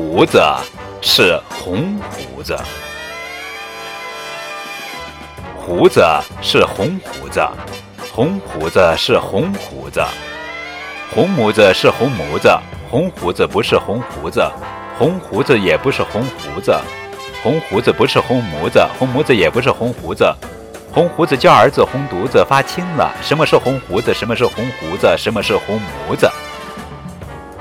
胡子是红胡子，胡子是红胡子，红胡子是红胡子，红胡子是红胡子，红胡子不是红胡子，红胡子也不是红胡子，红胡子不是红胡子，红胡子也不是红胡子，红胡子教儿子红犊子发青了。什么是红胡子？什么是红胡子？什么是红胡子？